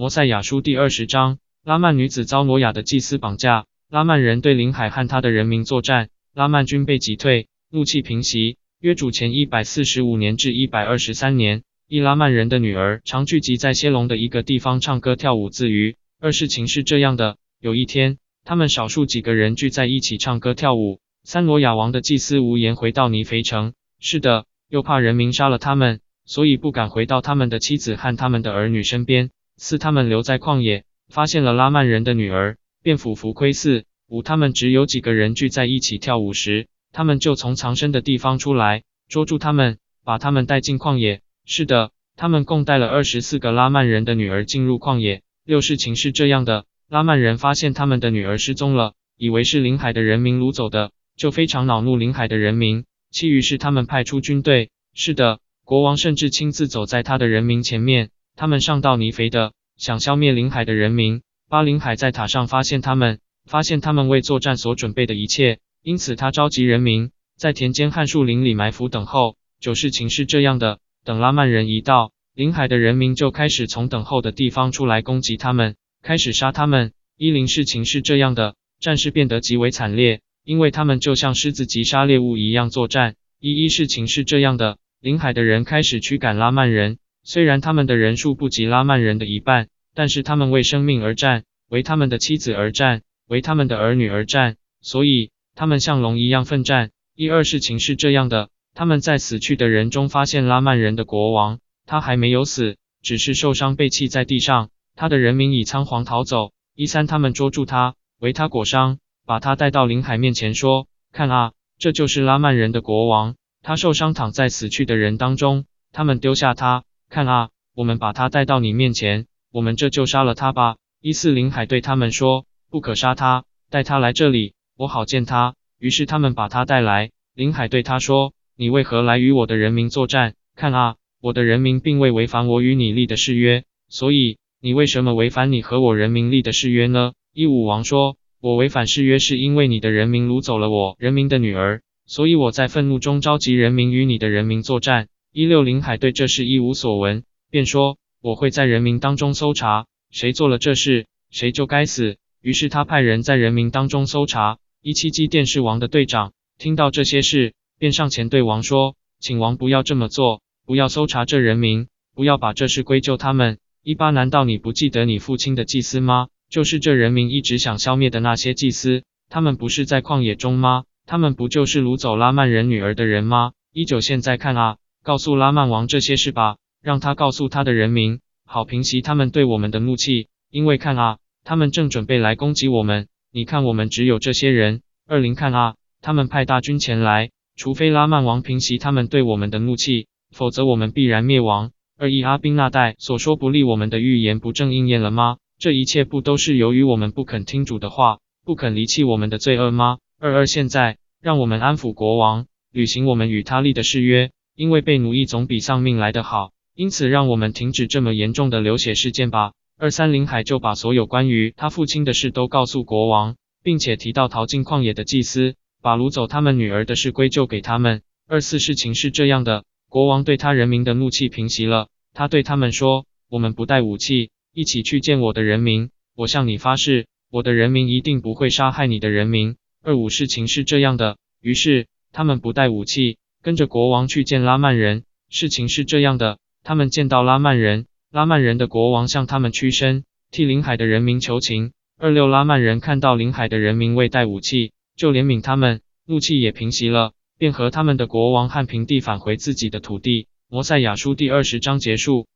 摩赛亚书第二十章，拉曼女子遭挪亚的祭司绑架，拉曼人对临海和他的人民作战，拉曼军被击退，怒气平息。约主前一百四十五年至一百二十三年，一拉曼人的女儿常聚集在谢龙的一个地方唱歌跳舞自娱。二事情是这样的，有一天，他们少数几个人聚在一起唱歌跳舞。三罗亚王的祭司无言回到尼肥城，是的，又怕人民杀了他们。所以不敢回到他们的妻子和他们的儿女身边。四他们留在旷野，发现了拉曼人的女儿，便俯伏窥视。五他们只有几个人聚在一起跳舞时，他们就从藏身的地方出来，捉住他们，把他们带进旷野。是的，他们共带了二十四个拉曼人的女儿进入旷野。六事情是这样的：拉曼人发现他们的女儿失踪了，以为是临海的人民掳走的，就非常恼怒临海的人民。其余是他们派出军队。是的。国王甚至亲自走在他的人民前面，他们上到尼肥的，想消灭临海的人民。巴林海在塔上发现他们，发现他们为作战所准备的一切，因此他召集人民在田间和树林里埋伏等候。九事情是这样的：等拉曼人一到，临海的人民就开始从等候的地方出来攻击他们，开始杀他们。一零事情是这样的：战事变得极为惨烈，因为他们就像狮子击杀猎物一样作战。一一事情是这样的。临海的人开始驱赶拉曼人，虽然他们的人数不及拉曼人的一半，但是他们为生命而战，为他们的妻子而战，为他们的儿女而战，所以他们像龙一样奋战。一二事情是这样的，他们在死去的人中发现拉曼人的国王，他还没有死，只是受伤被弃在地上，他的人民已仓皇逃走。一三他们捉住他，为他裹伤，把他带到临海面前说：“看啊，这就是拉曼人的国王。”他受伤躺在死去的人当中，他们丢下他，看啊，我们把他带到你面前，我们这就杀了他吧。伊四林海对他们说，不可杀他，带他来这里，我好见他。于是他们把他带来。林海对他说，你为何来与我的人民作战？看啊，我的人民并未违反我与你立的誓约，所以你为什么违反你和我人民立的誓约呢？一武王说，我违反誓约是因为你的人民掳走了我人民的女儿。所以我在愤怒中召集人民与你的人民作战。一六零海对这事一无所闻，便说我会在人民当中搜查，谁做了这事，谁就该死。于是他派人在人民当中搜查。一七基电视王的队长听到这些事，便上前对王说，请王不要这么做，不要搜查这人民，不要把这事归咎他们。一八难道你不记得你父亲的祭司吗？就是这人民一直想消灭的那些祭司，他们不是在旷野中吗？他们不就是掳走拉曼人女儿的人吗？一九现在看啊，告诉拉曼王这些事吧，让他告诉他的人民，好平息他们对我们的怒气。因为看啊，他们正准备来攻击我们。你看，我们只有这些人。二零看啊，他们派大军前来，除非拉曼王平息他们对我们的怒气，否则我们必然灭亡。二一阿宾那代所说不利我们的预言不正应验了吗？这一切不都是由于我们不肯听主的话，不肯离弃我们的罪恶吗？二二现在。让我们安抚国王，履行我们与他立的誓约。因为被奴役总比丧命来得好，因此让我们停止这么严重的流血事件吧。二三林海就把所有关于他父亲的事都告诉国王，并且提到逃进旷野的祭司，把掳走他们女儿的事归咎给他们。二四事情是这样的，国王对他人民的怒气平息了，他对他们说：“我们不带武器，一起去见我的人民。我向你发誓，我的人民一定不会杀害你的人民。”二五事情是这样的，于是他们不带武器，跟着国王去见拉曼人。事情是这样的，他们见到拉曼人，拉曼人的国王向他们屈身，替临海的人民求情。二六拉曼人看到临海的人民未带武器，就怜悯他们，怒气也平息了，便和他们的国王汉平地返回自己的土地。摩赛亚书第二十章结束。